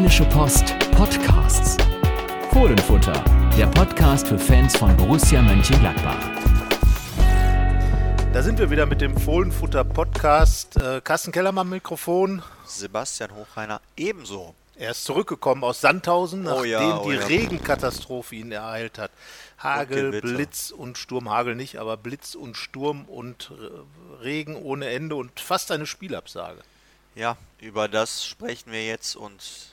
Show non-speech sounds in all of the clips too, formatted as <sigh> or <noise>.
Rheinische Post Podcasts. Fohlenfutter, der Podcast für Fans von Borussia Mönchengladbach. Da sind wir wieder mit dem Fohlenfutter Podcast. Äh, Carsten Kellermann Mikrofon. Sebastian Hochreiner ebenso. Er ist zurückgekommen aus Sandhausen, nachdem Oh ja, oh die ja. Regenkatastrophe ihn ereilt hat. Hagel, Gewitter. Blitz und Sturm, Hagel nicht, aber Blitz und Sturm und Regen ohne Ende und fast eine Spielabsage. Ja, über das sprechen wir jetzt und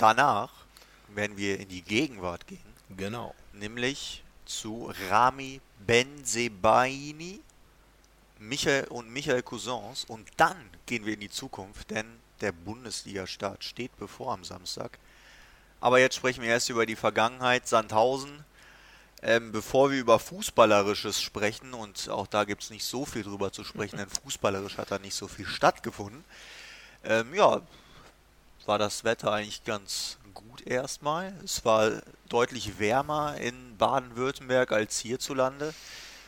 danach werden wir in die Gegenwart gehen, Genau. nämlich zu Rami Benzebaini, Michael und Michael Cousins und dann gehen wir in die Zukunft, denn der Bundesliga-Start steht bevor am Samstag. Aber jetzt sprechen wir erst über die Vergangenheit, Sandhausen. Ähm, bevor wir über Fußballerisches sprechen, und auch da gibt es nicht so viel drüber zu sprechen, <laughs> denn fußballerisch hat da nicht so viel stattgefunden. Ähm, ja, war das Wetter eigentlich ganz gut erstmal. Es war deutlich wärmer in Baden-Württemberg als hierzulande.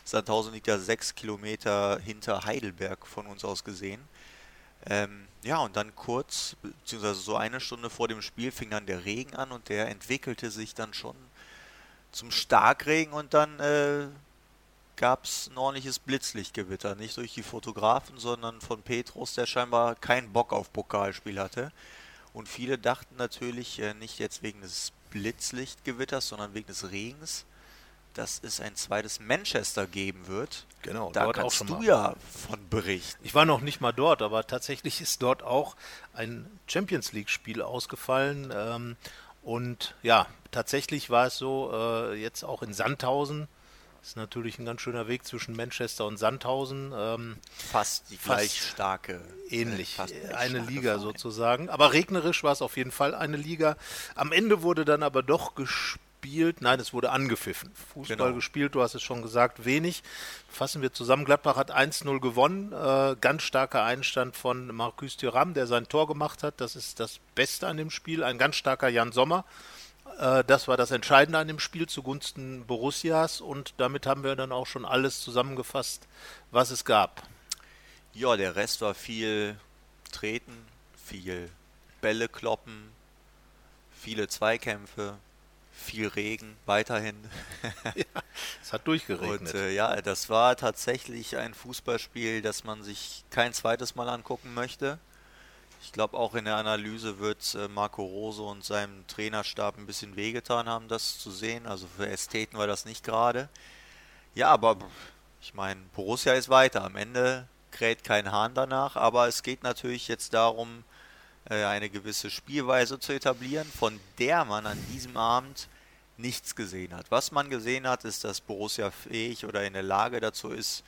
Sandhausen liegt ja sechs Kilometer hinter Heidelberg von uns aus gesehen. Ähm, ja, und dann kurz, beziehungsweise so eine Stunde vor dem Spiel fing dann der Regen an und der entwickelte sich dann schon zum Starkregen und dann äh, gab es ein ordentliches Blitzlichtgewitter. Nicht durch die Fotografen, sondern von Petrus, der scheinbar keinen Bock auf Pokalspiel hatte. Und viele dachten natürlich äh, nicht jetzt wegen des Blitzlichtgewitters, sondern wegen des Regens, dass es ein zweites Manchester geben wird. Genau, Da dort auch kannst schon du mal. ja von berichten. Ich war noch nicht mal dort, aber tatsächlich ist dort auch ein Champions League-Spiel ausgefallen. Ähm, und ja, tatsächlich war es so, äh, jetzt auch in Sandhausen. Ist natürlich ein ganz schöner Weg zwischen Manchester und Sandhausen. Ähm, Fast die Fast gleich starke. ähnlich, äh, fast eine Liga Vereine. sozusagen. Aber regnerisch war es auf jeden Fall eine Liga. Am Ende wurde dann aber doch gespielt. Nein, es wurde angepfiffen. Fußball Genau. gespielt, du hast es schon gesagt, wenig. Fassen wir zusammen. Gladbach hat 1-0 gewonnen. Äh, ganz starker Einstand von Marcus Thuram, der sein Tor gemacht hat. Das ist das Beste an dem Spiel. Ein ganz starker Jan Sommer. Äh, Das war das Entscheidende an dem Spiel zugunsten Borussias und damit haben wir dann auch schon alles zusammengefasst, was es gab. Ja, der Rest war viel Treten, viel Bälle kloppen, viele Zweikämpfe, viel Regen weiterhin. <laughs> Es hat durchgeregnet. Und äh, ja, das war tatsächlich ein Fußballspiel, das man sich kein zweites Mal angucken möchte. Ich glaube, auch in der Analyse wird äh, Marco Rose und seinem Trainerstab ein bisschen wehgetan haben, das zu sehen. Also für Ästheten war das nicht gerade. Ja, aber ich meine, Borussia ist weiter. Am Ende kräht kein Hahn danach, aber es geht natürlich jetzt darum, äh, eine gewisse Spielweise zu etablieren, von der man an diesem Abend nichts gesehen hat. Was man gesehen hat, ist, dass Borussia fähig oder in der Lage dazu ist,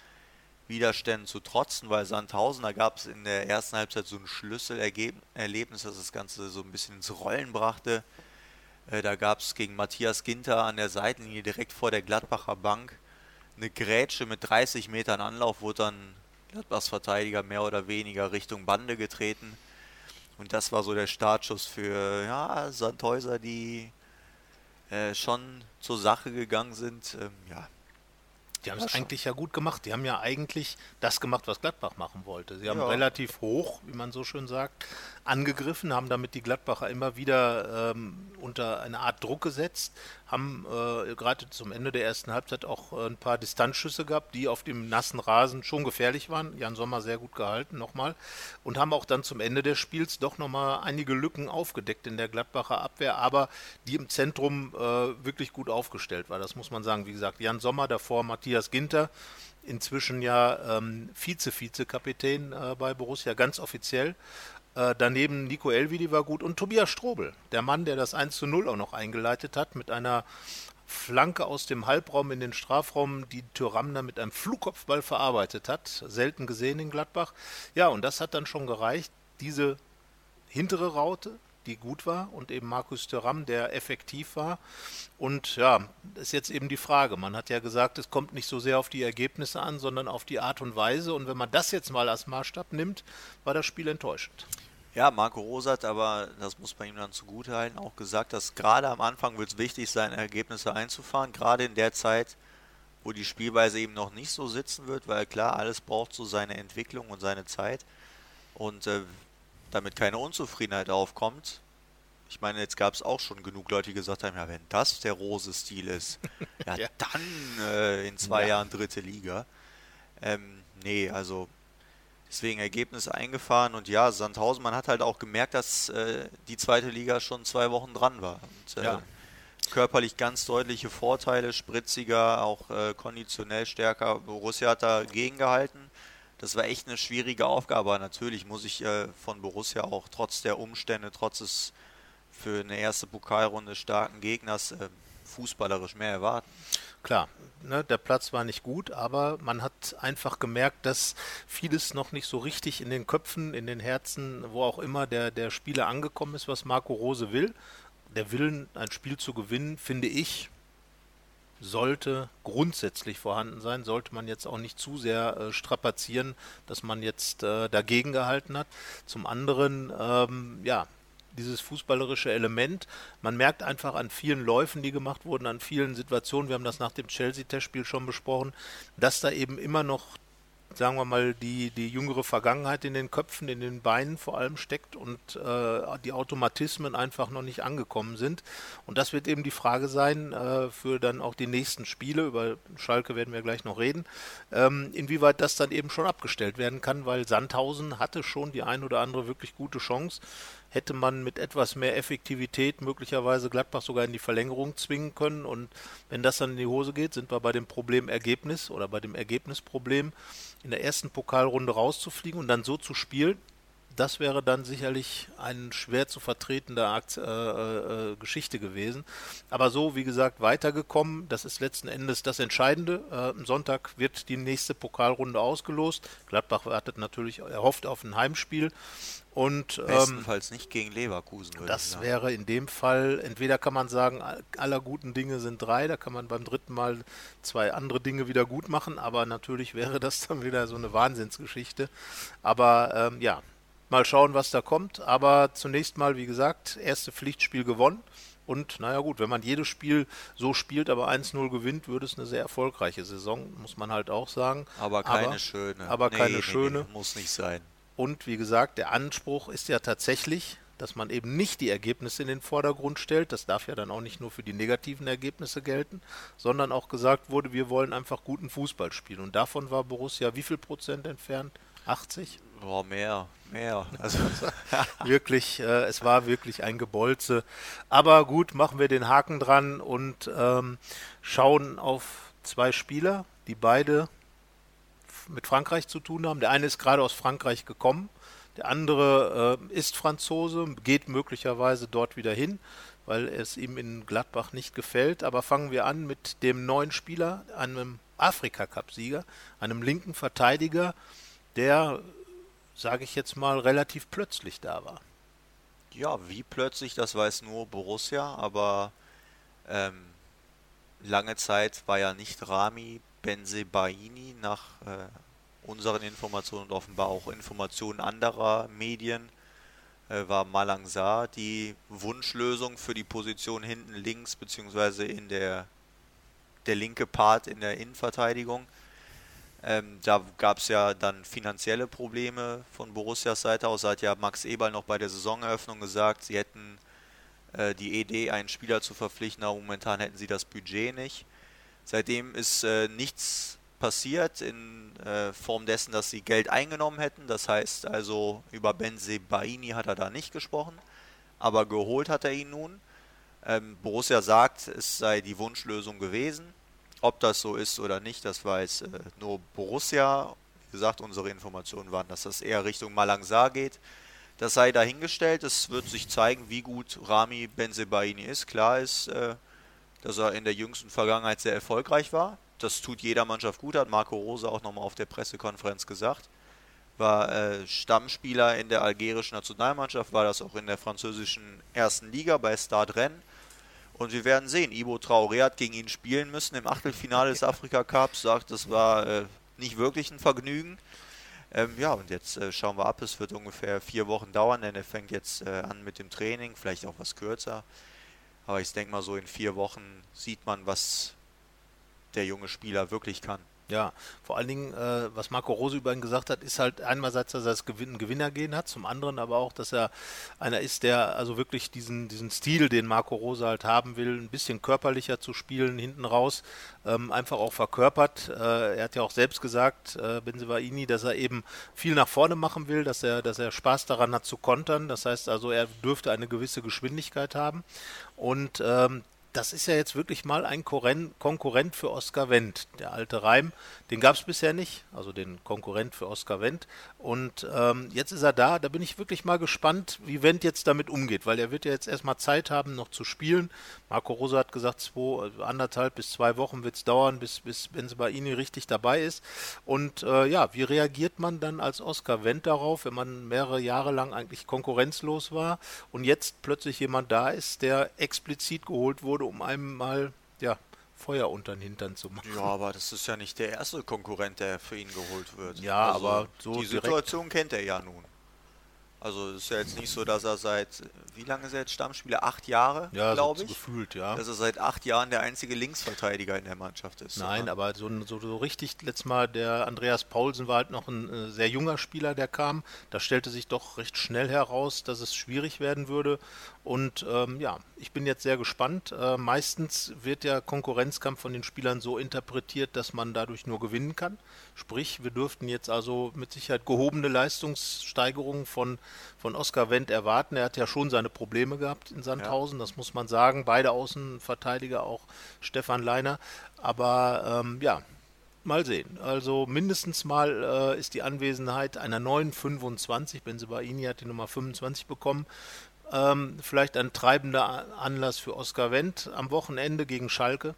Widerständen zu trotzen, weil Sandhausen, da gab es in der ersten Halbzeit so ein Schlüsselerlebnis, das das Ganze so ein bisschen ins Rollen brachte. Äh, Da gab es gegen Matthias Ginter an der Seitenlinie direkt vor der Gladbacher Bank eine Grätsche mit 30 Metern Anlauf, wurde dann Gladbachs Verteidiger mehr oder weniger Richtung Bande getreten. Und das war so der Startschuss für ja, Sandhäuser, die äh, schon zur Sache gegangen sind. Ähm, ja, Die haben es schon. eigentlich ja gut gemacht. Die haben ja eigentlich das gemacht, was Gladbach machen wollte. Sie haben Ja. relativ hoch, wie man so schön sagt, angegriffen, haben damit die Gladbacher immer wieder ähm, unter eine Art Druck gesetzt, haben äh, gerade zum Ende der ersten Halbzeit auch äh, ein paar Distanzschüsse gehabt, die auf dem nassen Rasen schon gefährlich waren. Jan Sommer sehr gut gehalten nochmal und haben auch dann zum Ende des Spiels doch nochmal einige Lücken aufgedeckt in der Gladbacher Abwehr, aber die im Zentrum äh, wirklich gut aufgestellt war. Das muss man sagen. Wie gesagt, Jan Sommer, davor Matthias Ginter, inzwischen ja ähm, Vize-Vize-Kapitän äh, bei Borussia, ganz offiziell. Äh, daneben Nico Elvidi war gut und Tobias Strobel, der Mann, der das 1 zu 0 auch noch eingeleitet hat, mit einer Flanke aus dem Halbraum in den Strafraum, die dann mit einem Flugkopfball verarbeitet hat. Selten gesehen in Gladbach. Ja, und das hat dann schon gereicht, diese hintere Raute, die gut war, und eben Markus Thüram, der effektiv war. Und ja, ist jetzt eben die Frage. Man hat ja gesagt, es kommt nicht so sehr auf die Ergebnisse an, sondern auf die Art und Weise. Und wenn man das jetzt mal als Maßstab nimmt, war das Spiel enttäuschend. Ja, Marco Rose hat aber, das muss man ihm dann zugutehalten, auch gesagt, dass gerade am Anfang wird es wichtig sein, Ergebnisse einzufahren. Gerade in der Zeit, wo die Spielweise eben noch nicht so sitzen wird, weil klar, alles braucht so seine Entwicklung und seine Zeit. Und äh, damit keine Unzufriedenheit aufkommt, ich meine, jetzt gab es auch schon genug Leute, die gesagt haben, ja, wenn das der Rose-Stil ist, <laughs> ja, Ja. dann äh, in zwei Ja. Jahren dritte Liga. Ähm, nee, also deswegen Ergebnis eingefahren und ja, Sandhausen, man hat halt auch gemerkt, dass äh, die zweite Liga schon zwei Wochen dran war. Und, äh, Ja. Körperlich ganz deutliche Vorteile, spritziger, auch äh, konditionell stärker. Borussia hat dagegen gehalten. Das war echt eine schwierige Aufgabe. Natürlich muss ich äh, von Borussia auch trotz der Umstände, trotz des für eine erste Pokalrunde starken Gegners äh, fußballerisch mehr erwarten. Klar, ne, der Platz war nicht gut, aber man hat einfach gemerkt, dass vieles noch nicht so richtig in den Köpfen, in den Herzen, wo auch immer der, der Spieler angekommen ist, was Marco Rose will. Der Willen, ein Spiel zu gewinnen, finde ich, sollte grundsätzlich vorhanden sein, sollte man jetzt auch nicht zu sehr äh, strapazieren, dass man jetzt äh, dagegen gehalten hat. Zum anderen, ähm, ja, dieses fußballerische Element. Man merkt einfach an vielen Läufen, die gemacht wurden, an vielen Situationen, wir haben das nach dem Chelsea-Testspiel schon besprochen, dass da eben immer noch, sagen wir mal, die, die jüngere Vergangenheit in den Köpfen, in den Beinen vor allem steckt und äh, die Automatismen einfach noch nicht angekommen sind. Und das wird eben die Frage sein äh, für dann auch die nächsten Spiele. Über Schalke werden wir gleich noch reden, ähm, inwieweit das dann eben schon abgestellt werden kann, weil Sandhausen hatte schon die ein oder andere wirklich gute Chance hätte man mit etwas mehr Effektivität möglicherweise Gladbach sogar in die Verlängerung zwingen können. Und wenn das dann in die Hose geht, sind wir bei dem Problem Ergebnis oder bei dem Ergebnisproblem, in der ersten Pokalrunde rauszufliegen und dann so zu spielen. Das wäre dann sicherlich eine schwer zu vertretende Akt, äh, äh, Geschichte gewesen. Aber so, wie gesagt, weitergekommen. Das ist letzten Endes das Entscheidende. Äh, am Sonntag wird die nächste Pokalrunde ausgelost. Gladbach wartet natürlich, erhofft auf ein Heimspiel. Und ähm, Bestenfalls nicht gegen Leverkusen, das wäre in dem Fall, entweder kann man sagen, all- aller guten Dinge sind drei, da kann man beim dritten Mal zwei andere Dinge wieder gut machen, aber natürlich <laughs> wäre das dann wieder so eine Wahnsinnsgeschichte. Aber ähm, ja, mal schauen, was da kommt. Aber zunächst mal, wie gesagt, erste Pflichtspiel gewonnen. Und naja gut, wenn man jedes Spiel so spielt, aber 1-0 gewinnt, würde es eine sehr erfolgreiche Saison, muss man halt auch sagen. Aber keine schöne. Aber Nee, keine nee, schöne. Nee, muss nicht sein. Und wie gesagt, der Anspruch ist ja tatsächlich, dass man eben nicht die Ergebnisse in den Vordergrund stellt. Das darf ja dann auch nicht nur für die negativen Ergebnisse gelten, sondern auch gesagt wurde, wir wollen einfach guten Fußball spielen. Und davon war Borussia wie viel Prozent entfernt? 80? Boah, mehr, mehr. <laughs> Also, wirklich, äh, es war wirklich ein Gebolze. Aber gut, machen wir den Haken dran und ähm, schauen auf zwei Spieler, die beide mit Frankreich zu tun haben. Der eine ist gerade aus Frankreich gekommen, der andere äh, ist Franzose, geht möglicherweise dort wieder hin, weil es ihm in Gladbach nicht gefällt. Aber fangen wir an mit dem neuen Spieler, einem Afrika-Cup-Sieger, einem linken Verteidiger, der sage ich jetzt mal, relativ plötzlich da war. ja, wie plötzlich, das weiß nur Borussia, aber ähm, lange Zeit war ja nicht Rami Benzebaini nach äh, unseren Informationen und offenbar auch Informationen anderer Medien äh, war Malang Sarr die Wunschlösung für die Position hinten links beziehungsweise in der der linke Part in der Innenverteidigung. Ähm, da gab es ja dann finanzielle Probleme von Borussias Seite aus. Da hat ja Max Eberl noch bei der Saisoneröffnung gesagt, sie hätten äh, die Idee, einen Spieler zu verpflichten, aber momentan hätten sie das Budget nicht. Seitdem ist äh, nichts passiert in äh, Form dessen, dass sie Geld eingenommen hätten. Das heißt also, über Benzebaini hat er da nicht gesprochen, aber geholt hat er ihn nun. Ähm, Borussia sagt, es sei die Wunschlösung gewesen. Ob das so ist oder nicht, das weiß äh, nur Borussia. Wie gesagt, unsere Informationen waren, dass das eher Richtung Malangsar geht. Das sei dahingestellt. Es wird sich zeigen, wie gut Rami Benzebaini ist. Klar ist, äh, dass er in der jüngsten Vergangenheit sehr erfolgreich war. Das tut jeder Mannschaft gut, hat Marco Rose auch nochmal auf der Pressekonferenz gesagt. War äh, Stammspieler in der algerischen Nationalmannschaft, war das auch in der französischen ersten Liga bei Stade Rennes. Und wir werden sehen. Ibo Traoré hat gegen ihn spielen müssen im Achtelfinale des Afrika Cups. Sagt, das war äh, nicht wirklich ein Vergnügen. Ähm, ja, und jetzt äh, schauen wir ab. Es wird ungefähr vier Wochen dauern, denn er fängt jetzt äh, an mit dem Training, vielleicht auch was kürzer. Aber ich denke mal, so in vier Wochen sieht man, was der junge Spieler wirklich kann. Ja, vor allen Dingen, äh, was Marco Rose über ihn gesagt hat, ist halt einerseits, dass er das Gewinn Gewinnergehen hat, zum anderen aber auch, dass er einer ist, der also wirklich diesen, diesen Stil, den Marco Rose halt haben will, ein bisschen körperlicher zu spielen, hinten raus, ähm, einfach auch verkörpert. Äh, er hat ja auch selbst gesagt, äh, Benzebaini, dass er eben viel nach vorne machen will, dass er, dass er Spaß daran hat zu kontern. Das heißt also, er dürfte eine gewisse Geschwindigkeit haben. Und ähm, das ist ja jetzt wirklich mal ein Konkurrent für Oskar Wendt. Der alte Reim, den gab es bisher nicht, also den Konkurrent für Oskar Wendt. Und ähm, jetzt ist er da, da bin ich wirklich mal gespannt, wie Wendt jetzt damit umgeht, weil er wird ja jetzt erstmal Zeit haben, noch zu spielen. Marco Rosa hat gesagt, zwei, anderthalb bis zwei Wochen wird es dauern, bis, bis Benzebaini richtig dabei ist. Und äh, ja, wie reagiert man dann als Oskar Wendt darauf, wenn man mehrere Jahre lang eigentlich konkurrenzlos war und jetzt plötzlich jemand da ist, der explizit geholt wurde, um einem mal ja, Feuer unter den Hintern zu machen. Ja, aber das ist ja nicht der erste Konkurrent, der für ihn geholt wird. Ja, also aber so die Situation kennt er ja nun. Also es ist ja jetzt nicht so, dass er seit, wie lange ist er jetzt Stammspieler? Acht Jahre, ja, glaube so ich. gefühlt, ja. Dass er seit acht Jahren der einzige Linksverteidiger in der Mannschaft ist. Nein, oder? aber so, so, so, richtig, letztes Mal, der Andreas Paulsen war halt noch ein äh, sehr junger Spieler, der kam. Da stellte sich doch recht schnell heraus, dass es schwierig werden würde. Und ähm, ja, ich bin jetzt sehr gespannt. Äh, meistens wird der Konkurrenzkampf von den Spielern so interpretiert, dass man dadurch nur gewinnen kann. Sprich, wir dürften jetzt also mit Sicherheit gehobene Leistungssteigerungen von, von Oskar Wendt erwarten. Er hat ja schon seine Probleme gehabt in Sandhausen, ja. das muss man sagen. Beide Außenverteidiger, auch Stefan Leiner. Aber ähm, ja, mal sehen. Also mindestens mal äh, ist die Anwesenheit einer neuen 25, Benzebaini hat die Nummer 25 bekommen, ähm, vielleicht ein treibender Anlass für Oskar Wendt am Wochenende gegen Schalke.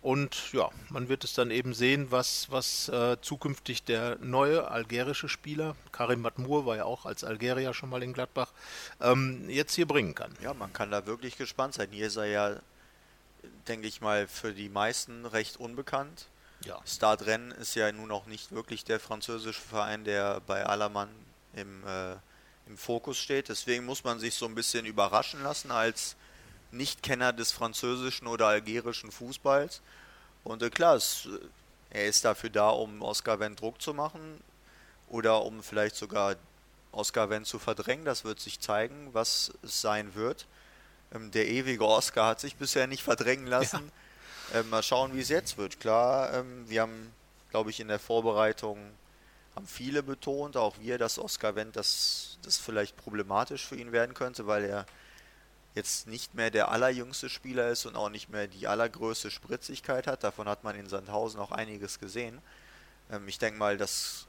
Und ja, man wird es dann eben sehen, was, was äh, zukünftig der neue algerische Spieler, Karim Matmur war ja auch als Algerier schon mal in Gladbach, ähm, jetzt hier bringen kann. Ja, man kann da wirklich gespannt sein. Hier ist er ja, denke ich mal, für die meisten recht unbekannt. Ja. Stade Rennes ist ja nun auch nicht wirklich der französische Verein, der bei Allermann im äh, im Fokus steht. Deswegen muss man sich so ein bisschen überraschen lassen als Nichtkenner des französischen oder algerischen Fußballs. Und äh, klar, es, äh, er ist dafür da, um Oscar Wendt Druck zu machen oder um vielleicht sogar Oscar Wendt zu verdrängen. Das wird sich zeigen, was es sein wird. Ähm, der ewige Oscar hat sich bisher nicht verdrängen lassen. Ja. Ähm, mal schauen, wie es jetzt wird. Klar, ähm, wir haben, glaube ich, in der Vorbereitung haben viele betont, auch wir, dass Oscar Wendt das, das vielleicht problematisch für ihn werden könnte, weil er jetzt nicht mehr der allerjüngste Spieler ist und auch nicht mehr die allergrößte Spritzigkeit hat. Davon hat man in Sandhausen auch einiges gesehen. Ähm, ich denke mal, dass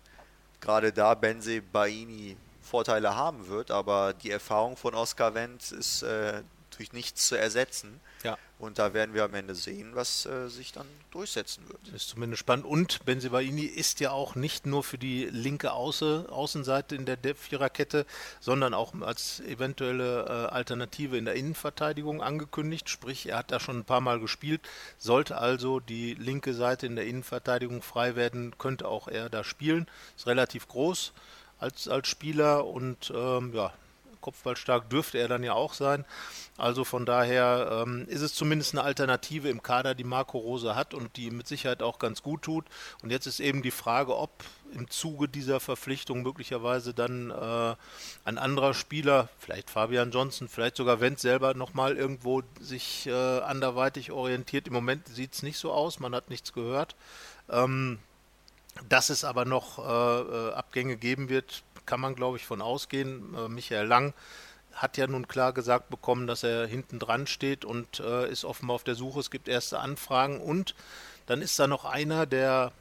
gerade da Benze Baini Vorteile haben wird, aber die Erfahrung von Oscar Wendt ist äh, durch nichts zu ersetzen. Ja. Und da werden wir am Ende sehen, was äh, sich dann durchsetzen wird. Ist zumindest spannend. Und Benzibaini ist ja auch nicht nur für die linke Auße, Außenseite in der Viererkette, sondern auch als eventuelle äh, Alternative in der Innenverteidigung angekündigt. Sprich, er hat da schon ein paar Mal gespielt. Sollte also die linke Seite in der Innenverteidigung frei werden, könnte auch er da spielen. Ist relativ groß als, als Spieler und ähm, ja, kopfballstark dürfte er dann ja auch sein. Also von daher ähm, ist es zumindest eine Alternative im Kader, die Marco Rose hat und die mit Sicherheit auch ganz gut tut. Und jetzt ist eben die Frage, ob im Zuge dieser Verpflichtung möglicherweise dann äh, ein anderer Spieler, vielleicht Fabian Johnson, vielleicht sogar Wendt selber nochmal irgendwo sich äh, anderweitig orientiert. Im Moment sieht es nicht so aus, man hat nichts gehört. Ähm, dass es aber noch äh, äh Abgänge geben wird, kann man, glaube ich, von ausgehen. Äh, Michael Lang hat ja nun klar gesagt bekommen, dass er hinten dran steht und äh, ist offenbar auf der Suche. Es gibt erste Anfragen und dann ist da noch einer, der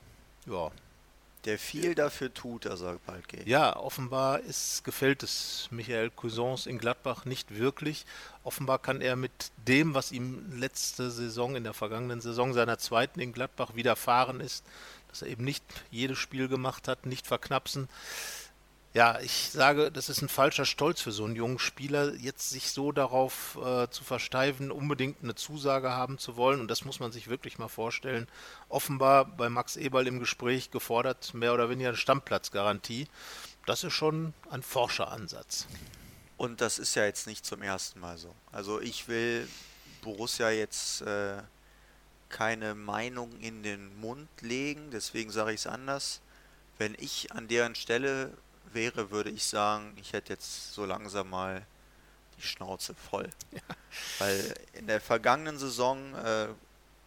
ja, der viel dafür tut, dass er bald geht. Ja, offenbar ist, gefällt es Michael Cousins in Gladbach nicht wirklich. Offenbar kann er mit dem, was ihm letzte Saison, in der vergangenen Saison seiner zweiten in Gladbach widerfahren ist, dass er eben nicht jedes Spiel gemacht hat, nicht verknapsen ja, ich sage, das ist ein falscher Stolz für so einen jungen Spieler, jetzt sich so darauf äh, zu versteifen, unbedingt eine Zusage haben zu wollen. Und das muss man sich wirklich mal vorstellen. Offenbar bei Max Eberl im Gespräch gefordert, mehr oder weniger eine Stammplatzgarantie. Das ist schon ein Forscheransatz. Und das ist ja jetzt nicht zum ersten Mal so. Also ich will Borussia jetzt äh, keine Meinung in den Mund legen, deswegen sage ich es anders. Wenn ich an deren Stelle wäre, würde ich sagen, ich hätte jetzt so langsam mal die Schnauze voll. <laughs> Ja. Weil in der vergangenen Saison äh,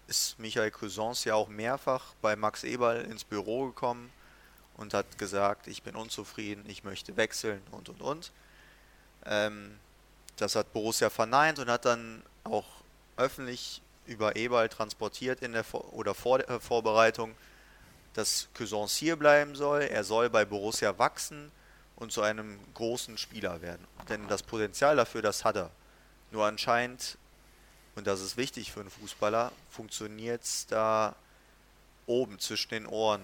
ist Michael Cousins ja auch mehrfach bei Max Eberl ins Büro gekommen und hat gesagt, ich bin unzufrieden, ich möchte wechseln und und und. Ähm, das hat Borussia verneint und hat dann auch öffentlich über Eberl transportiert in der Vor oder vor der Vorbereitung, dass Cousins hier bleiben soll, er soll bei Borussia wachsen und zu einem großen Spieler werden. Denn das Potenzial dafür, das hat er. Nur anscheinend, und das ist wichtig für einen Fußballer, funktioniert es da oben zwischen den Ohren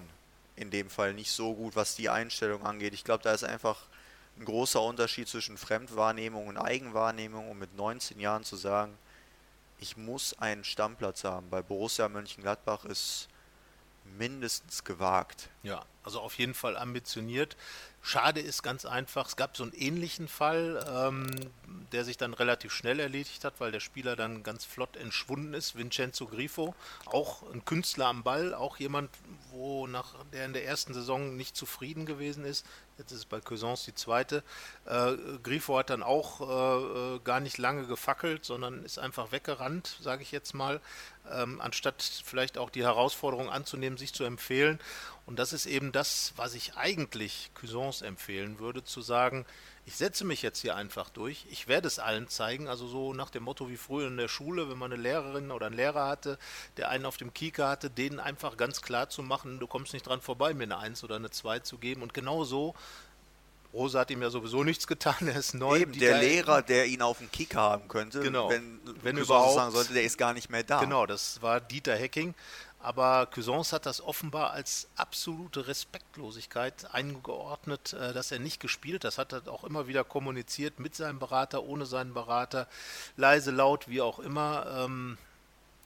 in dem Fall nicht so gut, was die Einstellung angeht. Ich glaube, da ist einfach ein großer Unterschied zwischen Fremdwahrnehmung und Eigenwahrnehmung, um mit 19 Jahren zu sagen, ich muss einen Stammplatz haben. Bei Borussia Mönchengladbach ist mindestens gewagt. Ja, also auf jeden Fall ambitioniert. Schade ist ganz einfach, es gab so einen ähnlichen Fall, ähm, der sich dann relativ schnell erledigt hat, weil der Spieler dann ganz flott entschwunden ist. Vincenzo Grifo, auch ein Künstler am Ball, auch jemand, wo nach der in der ersten Saison nicht zufrieden gewesen ist. Jetzt ist es bei Cousins die zweite. Äh, Grifo hat dann auch äh, äh, gar nicht lange gefackelt, sondern ist einfach weggerannt, sage ich jetzt mal, ähm, anstatt vielleicht auch die Herausforderung anzunehmen, sich zu empfehlen. Und das ist eben das, was ich eigentlich Cousins empfehlen würde, zu sagen, ich setze mich jetzt hier einfach durch, ich werde es allen zeigen, also so nach dem Motto wie früher in der Schule, wenn man eine Lehrerin oder einen Lehrer hatte, der einen auf dem Kieker hatte, denen einfach ganz klar zu machen, du kommst nicht dran vorbei, mir eine Eins oder eine Zwei zu geben und genau so Rosa hat ihm ja sowieso nichts getan, er ist neu. Eben, der Lehrer, der ihn auf dem Kicker haben könnte, genau. wenn, wenn überhaupt sagen sollte, der ist gar nicht mehr da. Genau, das war Dieter Hecking. Aber Cousins hat das offenbar als absolute Respektlosigkeit eingeordnet, äh, dass er nicht gespielt. Das hat er auch immer wieder kommuniziert mit seinem Berater, ohne seinen Berater, leise, laut, wie auch immer. Ähm,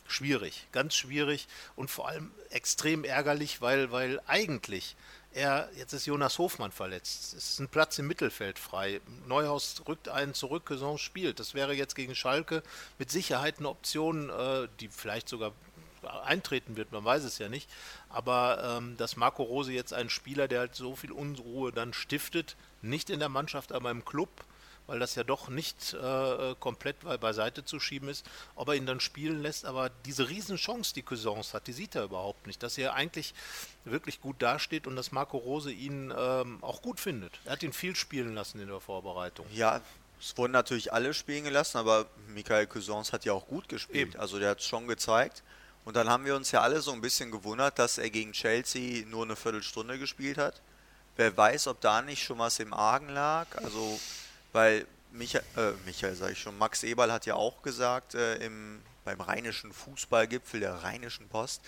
schwierig, ganz schwierig und vor allem extrem ärgerlich, weil, weil eigentlich er, jetzt ist Jonas Hofmann verletzt. Es ist ein Platz im Mittelfeld frei. Neuhaus rückt einen zurück, Cousins spielt. Das wäre jetzt gegen Schalke mit Sicherheit eine Option, äh, die vielleicht sogar eintreten wird, man weiß es ja nicht. Aber ähm, dass Marco Rose jetzt einen Spieler, der halt so viel Unruhe dann stiftet, nicht in der Mannschaft, aber im Club, weil das ja doch nicht äh, komplett beiseite zu schieben ist, ob er ihn dann spielen lässt. Aber diese Riesenchance, die Cousins hat, die sieht er überhaupt nicht. Dass er eigentlich wirklich gut dasteht und dass Marco Rose ihn ähm, auch gut findet. Er hat ihn viel spielen lassen in der Vorbereitung. Ja, es wurden natürlich alle spielen gelassen, aber Michael Cousins hat ja auch gut gespielt. Eben. Also der hat es schon gezeigt. Und dann haben wir uns ja alle so ein bisschen gewundert, dass er gegen Chelsea nur eine Viertelstunde gespielt hat. Wer weiß, ob da nicht schon was im Argen lag. Also, weil Michael, äh, Michael sage ich schon, Max Eberl hat ja auch gesagt äh, im, beim rheinischen Fußballgipfel der Rheinischen Post,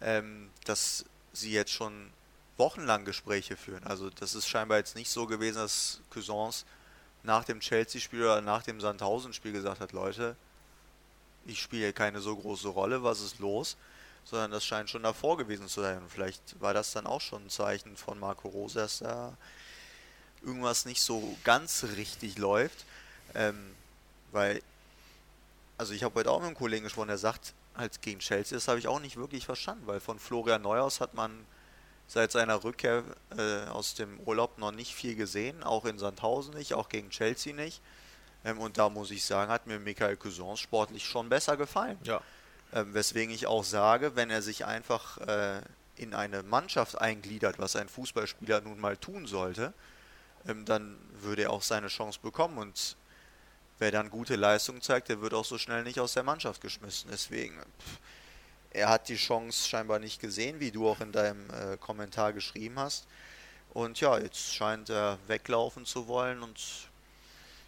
ähm, dass sie jetzt schon wochenlang Gespräche führen. Also das ist scheinbar jetzt nicht so gewesen, dass Cousins nach dem Chelsea-Spiel oder nach dem Sandhausen-Spiel gesagt hat, Leute, ich spiele keine so große Rolle, was ist los? Sondern das scheint schon davor gewesen zu sein. Vielleicht war das dann auch schon ein Zeichen von Marco Rose, dass da irgendwas nicht so ganz richtig läuft. Ähm, weil, also ich habe heute auch mit einem Kollegen gesprochen, der sagt, als gegen Chelsea, das habe ich auch nicht wirklich verstanden, weil von Florian Neuhaus hat man seit seiner Rückkehr äh, aus dem Urlaub noch nicht viel gesehen, auch in Sandhausen nicht, auch gegen Chelsea nicht. Ähm, und da muss ich sagen, hat mir Michael Cousins sportlich schon besser gefallen. Ja. Ähm, weswegen ich auch sage, wenn er sich einfach äh, in eine Mannschaft eingliedert, was ein Fußballspieler nun mal tun sollte, ähm, dann würde er auch seine Chance bekommen. Und wer dann gute Leistung zeigt, der wird auch so schnell nicht aus der Mannschaft geschmissen. Deswegen, pff, er hat die Chance scheinbar nicht gesehen, wie du auch in deinem äh, Kommentar geschrieben hast. Und ja, jetzt scheint er weglaufen zu wollen und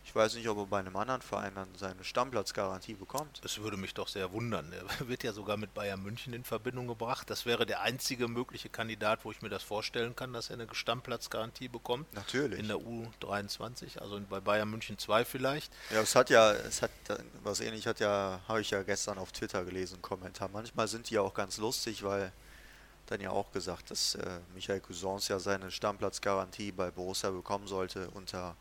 ich weiß nicht, ob er bei einem anderen Verein dann seine Stammplatzgarantie bekommt. Das würde mich doch sehr wundern. Er wird ja sogar mit Bayern München in Verbindung gebracht. Das wäre der einzige mögliche Kandidat, wo ich mir das vorstellen kann, dass er eine Stammplatzgarantie bekommt. Natürlich. In der U23, also bei Bayern München 2 vielleicht. Ja, es hat ja, es hat was ähnlich hat ja, habe ich ja gestern auf Twitter gelesen, Kommentar. Manchmal sind die ja auch ganz lustig, weil dann ja auch gesagt, dass äh, Michael Cousins ja seine Stammplatzgarantie bei Borussia bekommen sollte unter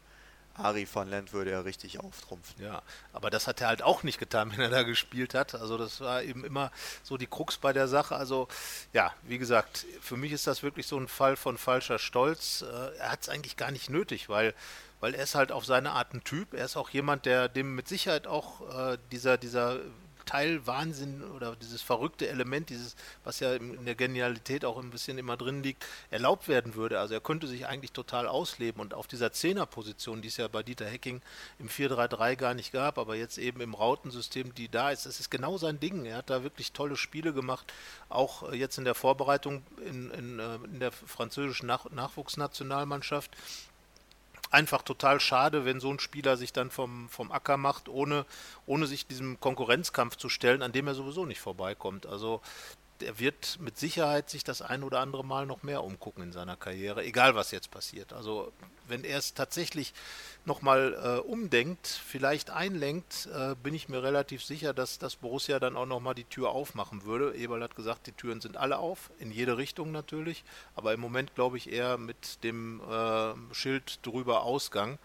Ari van Lent würde er richtig auftrumpfen. Ja, aber das hat er halt auch nicht getan, <laughs> wenn er da gespielt hat. Also das war eben immer so die Krux bei der Sache. Also ja, wie gesagt, für mich ist das wirklich so ein Fall von falscher Stolz. Äh, er hat es eigentlich gar nicht nötig, weil weil er ist halt auf seine Art ein Typ. Er ist auch jemand, der dem mit Sicherheit auch äh, dieser dieser Teil Wahnsinn oder dieses verrückte Element, dieses, was ja in der Genialität auch ein bisschen immer drin liegt, erlaubt werden würde. Also er könnte sich eigentlich total ausleben und auf dieser Zehnerposition, die es ja bei Dieter Hecking im 4-3-3 gar nicht gab, aber jetzt eben im Rautensystem, die da ist, das ist genau sein Ding. Er hat da wirklich tolle Spiele gemacht, auch jetzt in der Vorbereitung in, in, äh, in der französischen Nach Nachwuchsnationalmannschaft einfach total schade, wenn so ein Spieler sich dann vom, vom Acker macht, ohne, ohne sich diesem Konkurrenzkampf zu stellen, an dem er sowieso nicht vorbeikommt. Also er wird mit Sicherheit sich das ein oder andere Mal noch mehr umgucken in seiner Karriere, egal was jetzt passiert. Also wenn er es tatsächlich nochmal äh, umdenkt, vielleicht einlenkt, äh, bin ich mir relativ sicher, dass das Borussia dann auch nochmal die Tür aufmachen würde. Eberl hat gesagt, die Türen sind alle auf, in jede Richtung natürlich, aber im Moment glaube ich eher mit dem äh, Schild drüber Ausgang.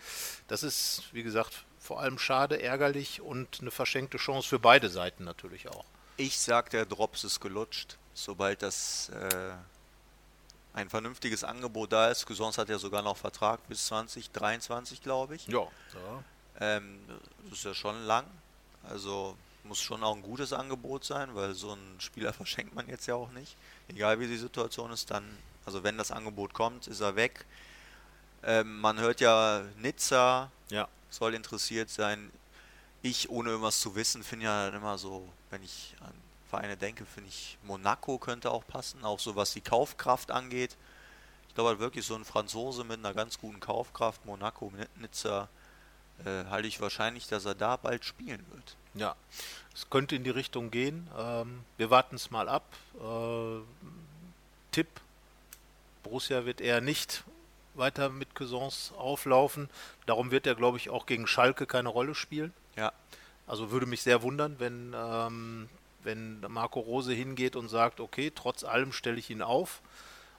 Das ist, wie gesagt, vor allem schade, ärgerlich und eine verschenkte Chance für beide Seiten natürlich auch. Ich sag, der Drops ist gelutscht. Sobald das äh, ein vernünftiges Angebot da ist, sonst hat er sogar noch Vertrag bis 2023, glaube ich. Ja. ja. Ähm, das ist ja schon lang. Also muss schon auch ein gutes Angebot sein, weil so einen Spieler <laughs> verschenkt man jetzt ja auch nicht. Egal wie die Situation ist, dann, also wenn das Angebot kommt, ist er weg. Ähm, man hört ja, Nizza ja. soll interessiert sein. Ich, ohne irgendwas zu wissen, finde ja immer so wenn ich an Vereine denke, finde ich Monaco könnte auch passen, auch so was die Kaufkraft angeht. Ich glaube halt wirklich so ein Franzose mit einer ganz guten Kaufkraft, Monaco, Nizza, äh, halte ich wahrscheinlich, dass er da bald spielen wird. Ja, es könnte in die Richtung gehen. Ähm, wir warten es mal ab. Äh, Tipp, Borussia wird eher nicht weiter mit Cousins auflaufen. Darum wird er, glaube ich, auch gegen Schalke keine Rolle spielen. Ja. Also würde mich sehr wundern, wenn, ähm, wenn Marco Rose hingeht und sagt, okay, trotz allem stelle ich ihn auf.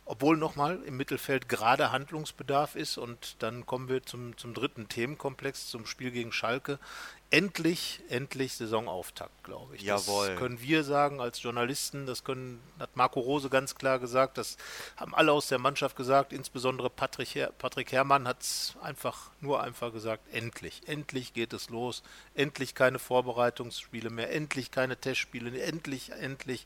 Obwohl nochmal im Mittelfeld gerade Handlungsbedarf ist und dann kommen wir zum, zum dritten Themenkomplex, zum Spiel gegen Schalke endlich, endlich Saisonauftakt, glaube ich. Jawohl. Das können wir sagen als Journalisten, das können, hat Marco Rose ganz klar gesagt, das haben alle aus der Mannschaft gesagt, insbesondere Patrick, Her Patrick Herrmann hat es einfach, nur einfach gesagt, endlich, endlich geht es los, endlich keine Vorbereitungsspiele mehr, endlich keine Testspiele, endlich, endlich.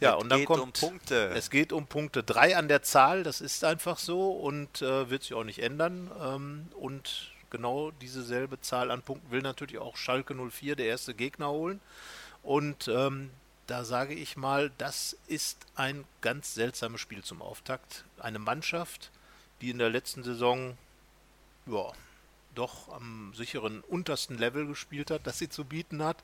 Ja, es und dann kommt um Punkte. Es geht um Punkte. Drei an der Zahl, das ist einfach so und äh, wird sich auch nicht ändern. Ähm, und genau diese selbe Zahl an Punkten will natürlich auch Schalke 04, der erste Gegner, holen. Und ähm, da sage ich mal, das ist ein ganz seltsames Spiel zum Auftakt. Eine Mannschaft, die in der letzten Saison ja, doch am sicheren untersten Level gespielt hat, das sie zu bieten hat,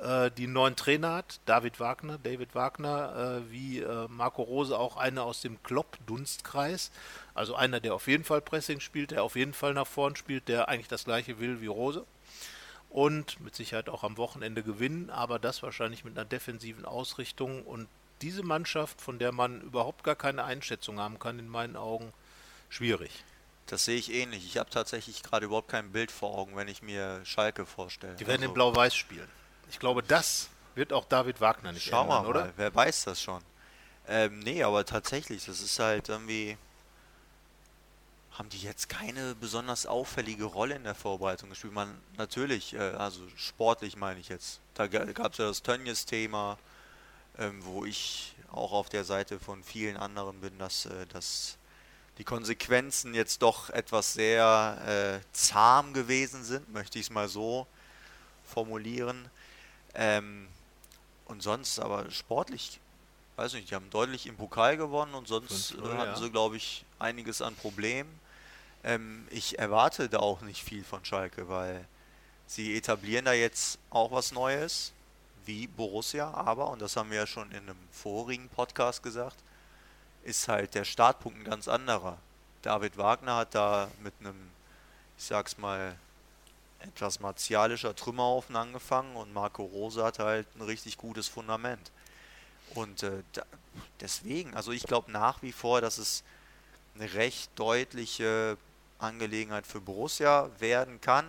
äh, die neuen Trainer hat, David Wagner, David Wagner, äh, wie äh, Marco Rose auch einer aus dem Klopp-Dunstkreis, also einer, der auf jeden Fall Pressing spielt, der auf jeden Fall nach vorn spielt, der eigentlich das gleiche will wie Rose. Und mit Sicherheit auch am Wochenende gewinnen, aber das wahrscheinlich mit einer defensiven Ausrichtung. Und diese Mannschaft, von der man überhaupt gar keine Einschätzung haben kann, in meinen Augen schwierig. Das sehe ich ähnlich. Ich habe tatsächlich gerade überhaupt kein Bild vor Augen, wenn ich mir Schalke vorstelle. Die werden also, in Blau-Weiß spielen. Ich glaube, das wird auch David Wagner nicht Schauen ändern, wir mal. oder? Wer weiß das schon? Ähm, nee, aber tatsächlich, das ist halt irgendwie. Haben die jetzt keine besonders auffällige Rolle in der Vorbereitung gespielt? Man, natürlich, äh, also sportlich meine ich jetzt. Da gab es ja das Tönnies-Thema, ähm, wo ich auch auf der Seite von vielen anderen bin, dass äh, das die Konsequenzen jetzt doch etwas sehr äh, zahm gewesen sind, möchte ich es mal so formulieren. Ähm, und sonst aber sportlich, weiß nicht, die haben deutlich im Pokal gewonnen und sonst hatten ja. sie, glaube ich, einiges an Problemen. Ähm, ich erwarte da auch nicht viel von Schalke, weil sie etablieren da jetzt auch was Neues, wie Borussia, aber, und das haben wir ja schon in einem vorigen Podcast gesagt, ist halt der Startpunkt ein ganz anderer. David Wagner hat da mit einem, ich sag's mal, etwas martialischer Trümmerhaufen angefangen und Marco Rose hat halt ein richtig gutes Fundament. Und äh, da, deswegen, also ich glaube nach wie vor, dass es eine recht deutliche Angelegenheit für Borussia werden kann.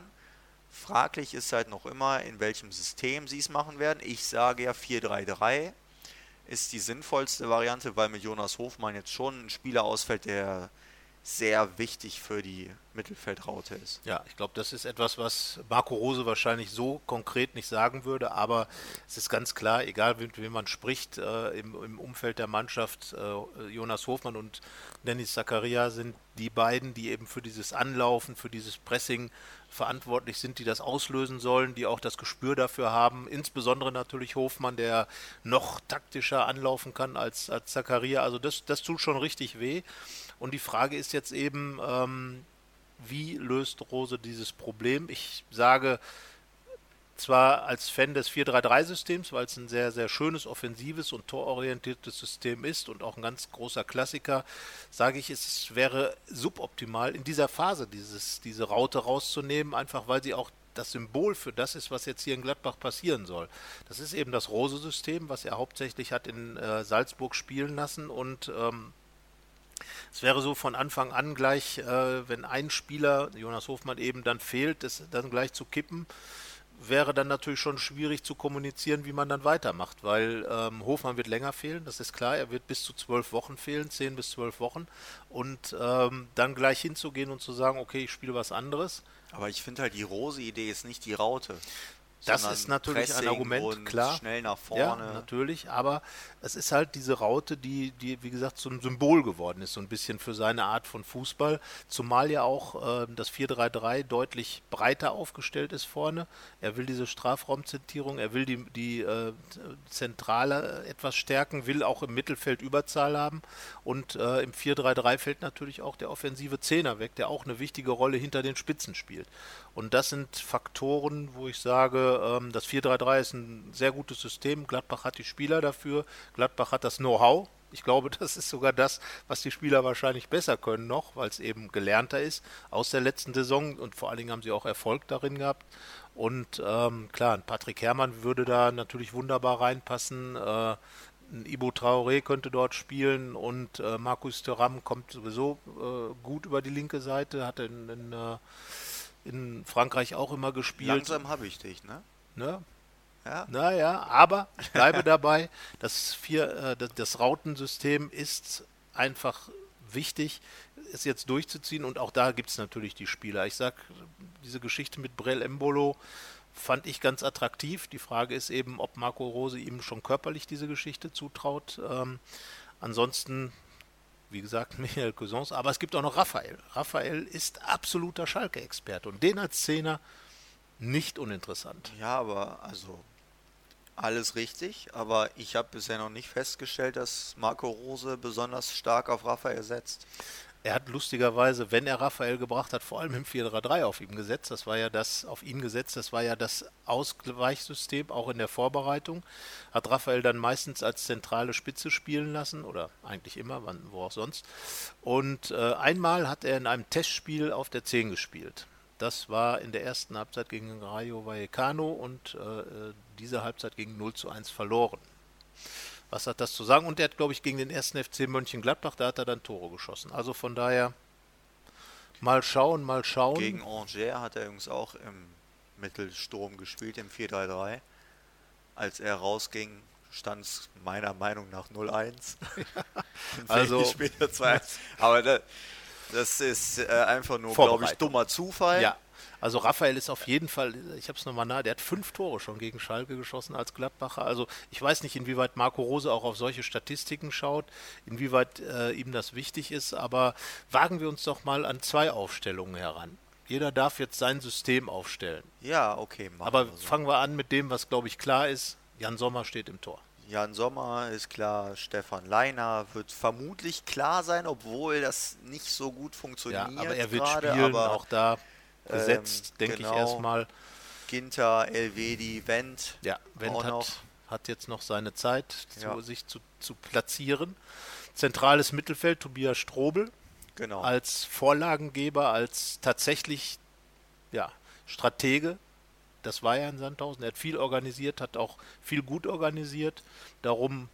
Fraglich ist halt noch immer, in welchem System sie es machen werden. Ich sage ja 4-3-3 ist die sinnvollste Variante, weil mit Jonas Hofmann jetzt schon ein Spieler ausfällt, der sehr wichtig für die Mittelfeldraute ist. Ja, ich glaube, das ist etwas, was Marco Rose wahrscheinlich so konkret nicht sagen würde, aber es ist ganz klar, egal mit wem man spricht, äh, im, im, Umfeld der Mannschaft, äh, Jonas Hofmann und Dennis Zakaria sind die beiden, die eben für dieses Anlaufen, für dieses Pressing verantwortlich sind, die das auslösen sollen, die auch das Gespür dafür haben. Insbesondere natürlich Hofmann, der noch taktischer anlaufen kann als, als Zakaria. Also das, das tut schon richtig weh. Und die Frage ist jetzt eben, ähm, wie löst Rose dieses Problem? Ich sage zwar als Fan des 4-3-3-Systems, weil es ein sehr, sehr schönes, offensives und tororientiertes System ist und auch ein ganz großer Klassiker, sage ich, es wäre suboptimal in dieser Phase dieses, diese Raute rauszunehmen, einfach weil sie auch das Symbol für das ist, was jetzt hier in Gladbach passieren soll. Das ist eben das Rose-System, was er hauptsächlich hat in äh, Salzburg spielen lassen und ähm, es wäre so von Anfang an gleich, äh, wenn ein Spieler, Jonas Hofmann eben dann fehlt, das dann gleich zu kippen, wäre dann natürlich schon schwierig zu kommunizieren, wie man dann weitermacht, weil ähm, Hofmann wird länger fehlen, das ist klar, er wird bis zu zwölf Wochen fehlen, zehn bis zwölf Wochen und ähm, dann gleich hinzugehen und zu sagen, okay, ich spiele was anderes. Aber ich finde halt, die Rose-Idee ist nicht die Raute. Das ist natürlich Pressing ein Argument, klar. Schnell nach vorne. Ja, natürlich, aber es ist halt diese Raute, die, die, wie gesagt, so ein Symbol geworden ist, so ein bisschen für seine Art von Fußball. Zumal ja auch äh, das 4-3-3 deutlich breiter aufgestellt ist vorne. Er will diese Strafraumzentierung, er will die, die äh, Zentrale etwas stärken, will auch im Mittelfeld Überzahl haben. Und äh, im 4-3-3 fällt natürlich auch der offensive Zehner weg, der auch eine wichtige Rolle hinter den Spitzen spielt. Und das sind Faktoren, wo ich sage, ähm, das 4-3-3 ist ein sehr gutes System. Gladbach hat die Spieler dafür. Gladbach hat das Know-how. Ich glaube, <laughs> das ist sogar das, was die Spieler wahrscheinlich besser können noch, weil es eben gelernter ist aus der letzten Saison und vor allen Dingen haben sie auch Erfolg darin gehabt. Und ähm, klar, Patrick Herrmann würde da natürlich wunderbar reinpassen. Äh, Ibo Traoré könnte dort spielen und äh, Markus Thuram kommt sowieso äh, gut über die linke Seite, hat in, in äh, in Frankreich auch immer gespielt. Langsam habe ich dich, ne? Ne? Ja. Naja, aber ich bleibe dabei, das, vier, äh, das, Rautensystem ist einfach wichtig, es jetzt durchzuziehen und auch da gibt es natürlich die Spieler. Ich sag, diese Geschichte mit Brel Embolo fand ich ganz attraktiv. Die Frage ist eben, ob Marco Rose ihm schon körperlich diese Geschichte zutraut. Ähm, ansonsten wie gesagt, <laughs> Michael Cousins, aber es gibt auch noch Raphael. Raphael ist absoluter Schalke-Experte und den als Zehner nicht uninteressant. Ja, aber also alles richtig, aber ich habe bisher noch nicht festgestellt, dass Marco Rose besonders stark auf Raphael setzt. Er hat lustigerweise, wenn er Raphael gebracht hat, vor allem im 4-3-3 auf ihm gesetzt. Das war ja das, auf ihn gesetzt, das war ja das Ausgleichssystem, auch in der Vorbereitung. Hat Raphael dann meistens als zentrale Spitze spielen lassen, oder eigentlich immer, wann, wo auch sonst. Und äh, einmal hat er in einem Testspiel auf der 10 gespielt. Das war in der ersten Halbzeit gegen Rayo Vallecano und äh, äh diese Halbzeit gegen 0 zu 1 verloren. Was hat das zu sagen? Und er hat, glaube ich, gegen den ersten FC Mönchengladbach, da hat er dann Tore geschossen. Also von daher mal schauen, mal schauen. Gegen Angers hat er übrigens auch im Mittelsturm gespielt, im 4-3-3. Als er rausging, stand es meiner Meinung nach 0-1. <laughs> also später 2 Aber das, das ist äh, einfach nur, glaube ich, dummer Zufall. Ja, also Raphael ist auf jeden Fall, ich habe es nochmal nahe, der hat fünf Tore schon gegen Schalke geschossen als Gladbacher. Also ich weiß nicht, inwieweit Marco Rose auch auf solche Statistiken schaut, inwieweit äh, ihm das wichtig ist, aber wagen wir uns doch mal an zwei Aufstellungen heran. Jeder darf jetzt sein System aufstellen. Ja, okay. Aber wir so. fangen wir an mit dem, was glaube ich klar ist. Jan Sommer steht im Tor. Jan Sommer ist klar, Stefan Leiner wird vermutlich klar sein, obwohl das nicht so gut funktioniert. Ja, aber er wird grade, spielen, auch da gesetzt, ähm, denke genau. ich erstmal. Ginter, Elvedi, Wendt. Ja, Wendt hat, hat, jetzt noch seine Zeit, ja. zu, sich zu, zu platzieren. Zentrales Mittelfeld, Tobias Strobel. Genau. Als Vorlagengeber, als tatsächlich ja, Stratege. Das war ja in Sandhausen. Er hat viel organisiert, hat auch viel gut organisiert. Darum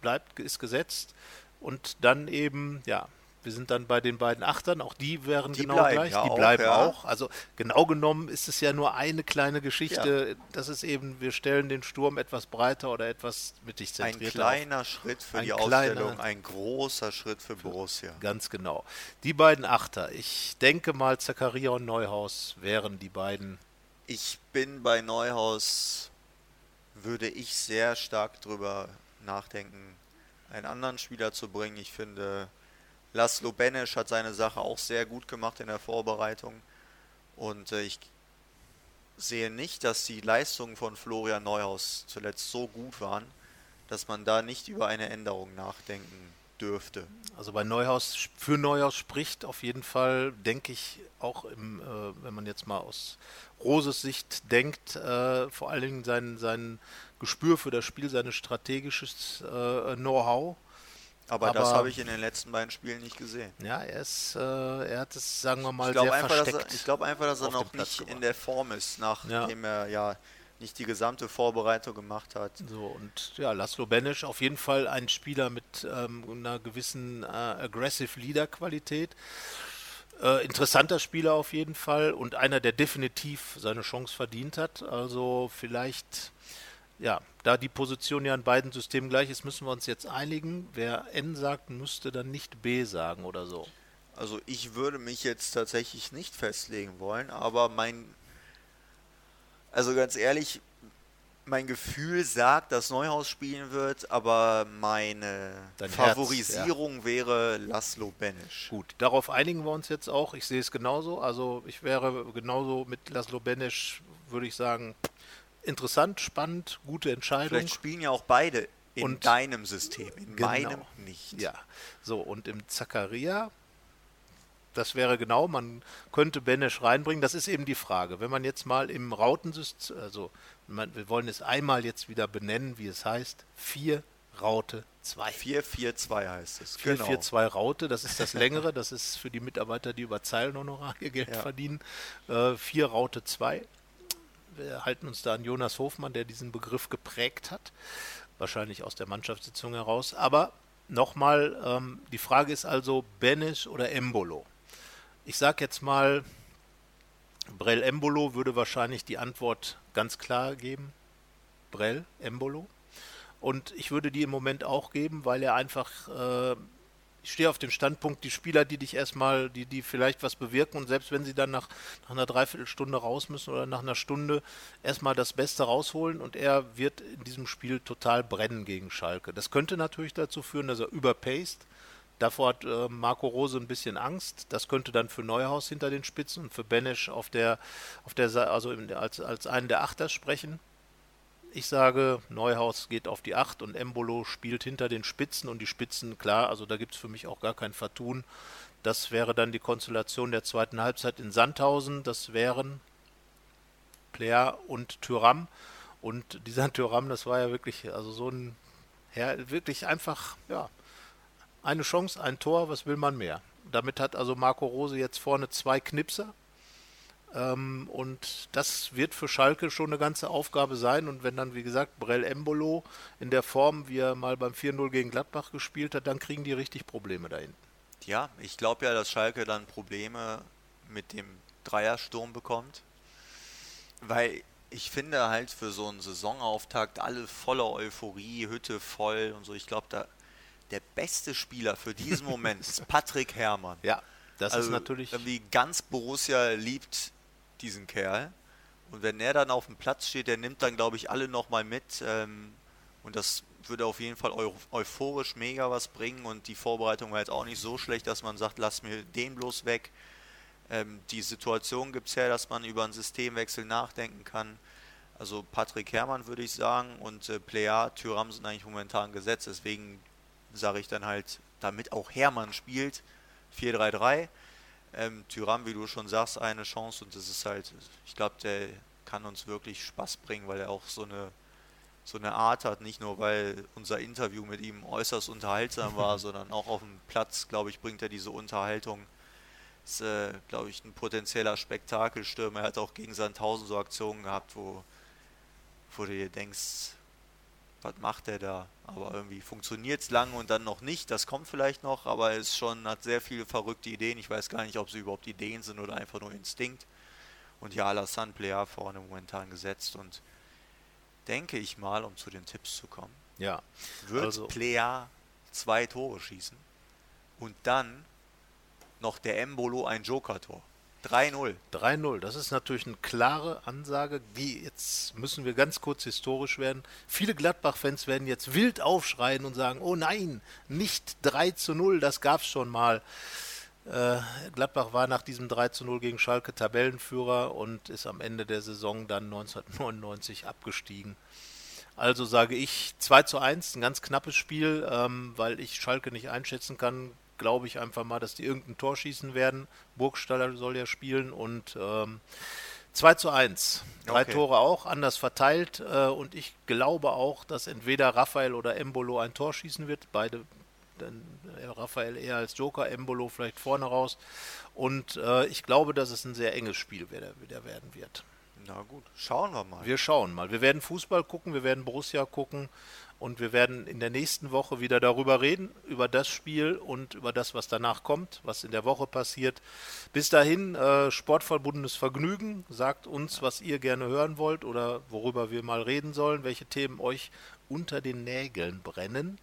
bleibt, ist gesetzt. Und dann eben, ja, Wir sind dann bei den beiden Achtern, auch die wären Die genau bleiben gleich, ja die auch, bleiben ja. auch. Also genau genommen ist es ja nur eine kleine Geschichte. Das ist eben, wir stellen den Sturm etwas breiter oder etwas mittig Ein zentrierter kleiner Schritt für Ein die kleiner- Aufstellung, ein großer Schritt für Borussia. auf. Ganz genau. Die beiden Achter. Ich denke mal, Zakaria und Neuhaus wären die beiden. Ich bin bei Neuhaus, würde ich sehr stark drüber nachdenken, einen anderen Spieler zu bringen. Ich finde, Laszlo Benesch hat seine Sache auch sehr gut gemacht in der Vorbereitung. Und äh, ich sehe nicht, dass die Leistungen von Florian Neuhaus zuletzt so gut waren, dass man da nicht über eine Änderung nachdenken dürfte. Also bei Neuhaus, für Neuhaus spricht auf jeden Fall, denke ich, auch im, äh, wenn man jetzt mal aus Roses Sicht denkt, äh, vor allen Dingen sein, sein Gespür für das Spiel, sein strategisches äh, Know-how. Aber, das Aber- habe ich in den letzten beiden Spielen nicht gesehen. Ja, er ist, äh, er hat es, sagen wir mal, Ich sehr einfach, versteckt. er, ich glaube einfach, dass er noch nicht gebracht. in der Form ist, nachdem Ja. er ja nicht die gesamte Vorbereitung gemacht hat. So, und ja, Laszlo Benesch auf jeden Fall ein Spieler mit ähm, einer gewissen äh, Aggressive Leader-Qualität. Äh, interessanter Spieler auf jeden Fall und einer, der definitiv seine Chance verdient hat. Also vielleicht, ja, da die Position ja in beiden Systemen gleich ist, müssen wir uns jetzt einigen. Wer N sagt, müsste dann nicht B sagen oder so. Also ich würde mich jetzt tatsächlich nicht festlegen wollen, aber mein, also ganz ehrlich, mein Gefühl sagt, dass Neuhaus spielen wird, aber meine Dein Herz, Favorisierung wäre Laszlo Benesch. Gut, darauf einigen wir uns jetzt auch. Ich sehe es genauso. Also ich wäre genauso mit Laszlo Benesch, würde ich sagen, interessant, spannend, gute Entscheidung. Vielleicht spielen ja auch beide in Und- deinem System, in Genau. meinem nicht. Ja, so und im Zakaria, das wäre genau, man könnte Benesch reinbringen. Das ist eben die Frage. Wenn man jetzt mal im Rautensystem, also man, wir wollen es einmal jetzt wieder benennen, wie es heißt, 4 Raute 2. 4-4-2 heißt es. 442 Raute, das ist das <laughs> längere, das ist für die Mitarbeiter, die über Zeilenhonorar ihr Geld Ja. verdienen. Äh, 4 Raute 2. Wir halten uns da an Jonas Hofmann, der diesen Begriff geprägt hat, wahrscheinlich aus der Mannschaftssitzung heraus. Aber nochmal, ähm, die Frage ist also Benes oder Embolo. Ich sage jetzt mal, Brell Embolo würde wahrscheinlich die Antwort ganz klar geben. Brell Embolo. Und ich würde die im Moment auch geben, weil er einfach, äh, ich stehe auf dem Standpunkt, die Spieler, die dich erstmal, die, die vielleicht was bewirken und selbst wenn sie dann nach, nach einer Dreiviertelstunde raus müssen oder nach einer Stunde erstmal das Beste rausholen und er wird in diesem Spiel total brennen gegen Schalke. Das könnte natürlich dazu führen, dass er überpaced. Davor hat äh, Marco Rose ein bisschen Angst. Das könnte dann für Neuhaus hinter den Spitzen und für Benesch auf der, auf der, also als, als einen der Achter sprechen. Ich sage, Neuhaus geht auf die 8 und Embolo spielt hinter den Spitzen und die Spitzen, klar, also da gibt es für mich auch gar kein Vertun. Das wäre dann die Konstellation der zweiten Halbzeit in Sandhausen. Das wären Player und Tyram. Und dieser <laughs> Tyram, das war ja wirklich, also so ein, ja, wirklich einfach, ja, eine Chance, ein Tor, was will man mehr? Damit hat also Marco Rose jetzt vorne zwei Knipser. Ähm, und das wird für Schalke schon eine ganze Aufgabe sein. Und wenn dann, wie gesagt, Brell Embolo in der Form, wie er mal beim 4-0 gegen Gladbach gespielt hat, dann kriegen die richtig Probleme da hinten. Ja, ich glaube ja, dass Schalke dann Probleme mit dem Dreiersturm bekommt. Weil ich finde halt für so einen Saisonauftakt alle voller Euphorie, Hütte voll und so. Ich glaube, da der beste Spieler für diesen <laughs> Moment ist Patrick Herrmann. Ja, das also ist natürlich. Irgendwie ganz Borussia liebt diesen Kerl. Und wenn er dann auf dem Platz steht, der nimmt dann, glaube ich, alle nochmal mit. Ähm, und das würde auf jeden Fall eu euphorisch mega was bringen. Und die Vorbereitung war jetzt auch nicht so schlecht, dass man sagt, lass mir den bloß weg. Ähm, die Situation gibt es her, dass man über einen Systemwechsel nachdenken kann. Also Patrick Herrmann würde ich sagen und äh, Plea, Thüram sind eigentlich momentan gesetzt. Deswegen sage ich dann halt, damit auch Hermann spielt, 4-3-3. Ähm, Tyram, wie du schon sagst, eine Chance und das ist halt, ich glaube, der kann uns wirklich Spaß bringen, weil er auch so eine so eine Art hat, nicht nur weil unser Interview mit ihm äußerst unterhaltsam war, <laughs> sondern auch auf dem Platz, glaube ich, bringt er diese Unterhaltung. Ist, äh, glaube ich, ein potenzieller Spektakelstürmer. Er hat auch gegen Sandhausen so Aktionen gehabt, wo, wo du dir denkst, was macht der da? Aber irgendwie funktioniert es lange und dann noch nicht. Das kommt vielleicht noch, aber er ist schon, hat sehr viele verrückte Ideen. Ich weiß gar nicht, ob sie überhaupt Ideen sind oder einfach nur Instinkt. Und ja, Alassane Player vorne momentan gesetzt und denke ich mal, um zu den Tipps zu kommen, Ja, wird Also- Player zwei Tore schießen und dann noch der Embolo ein Joker-Tor. 3-0. 3-0. Das ist natürlich eine klare Ansage, die jetzt müssen wir ganz kurz historisch werden. Viele Gladbach-Fans werden jetzt wild aufschreien und sagen, oh nein, nicht 3 zu 0, das gab es schon mal. Äh, Gladbach war nach diesem 3 zu 0 gegen Schalke Tabellenführer und ist am Ende der Saison dann 1999 abgestiegen. Also sage ich 2 zu 1, ein ganz knappes Spiel, ähm, weil ich Schalke nicht einschätzen kann, glaube ich einfach mal, dass die irgendein Tor schießen werden. Burgstaller soll ja spielen und ähm, 2 zu 1. Drei Okay. Tore auch, anders verteilt. Äh, und ich glaube auch, dass entweder Raphael oder Embolo ein Tor schießen wird. Beide, dann äh, Raphael eher als Joker, Embolo vielleicht vorne raus. Und äh, ich glaube, dass es ein sehr enges Spiel wieder, wieder werden wird. Na gut, schauen wir mal. Wir schauen mal. Wir werden Fußball gucken, wir werden Borussia gucken und wir werden in der nächsten Woche wieder darüber reden, über das Spiel und über das, was danach kommt, was in der Woche passiert. Bis dahin, äh, sportverbundenes Vergnügen. Sagt uns, was ihr gerne hören wollt oder worüber wir mal reden sollen, welche Themen euch unter den Nägeln brennen.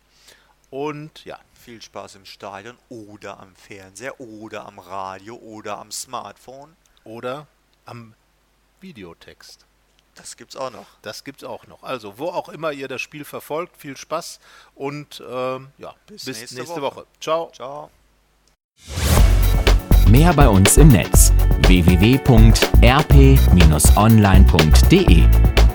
Und ja, Viel Spaß im Stadion oder am Fernseher oder am Radio oder am Smartphone. oder am Videotext. Das gibt's auch noch. Das gibt's auch noch. Also, wo auch immer ihr das Spiel verfolgt, viel Spaß und ähm, ja, bis, Bis nächste, nächste Woche. Woche. Ciao. Ciao. Mehr bei uns im Netz www.rp-online.de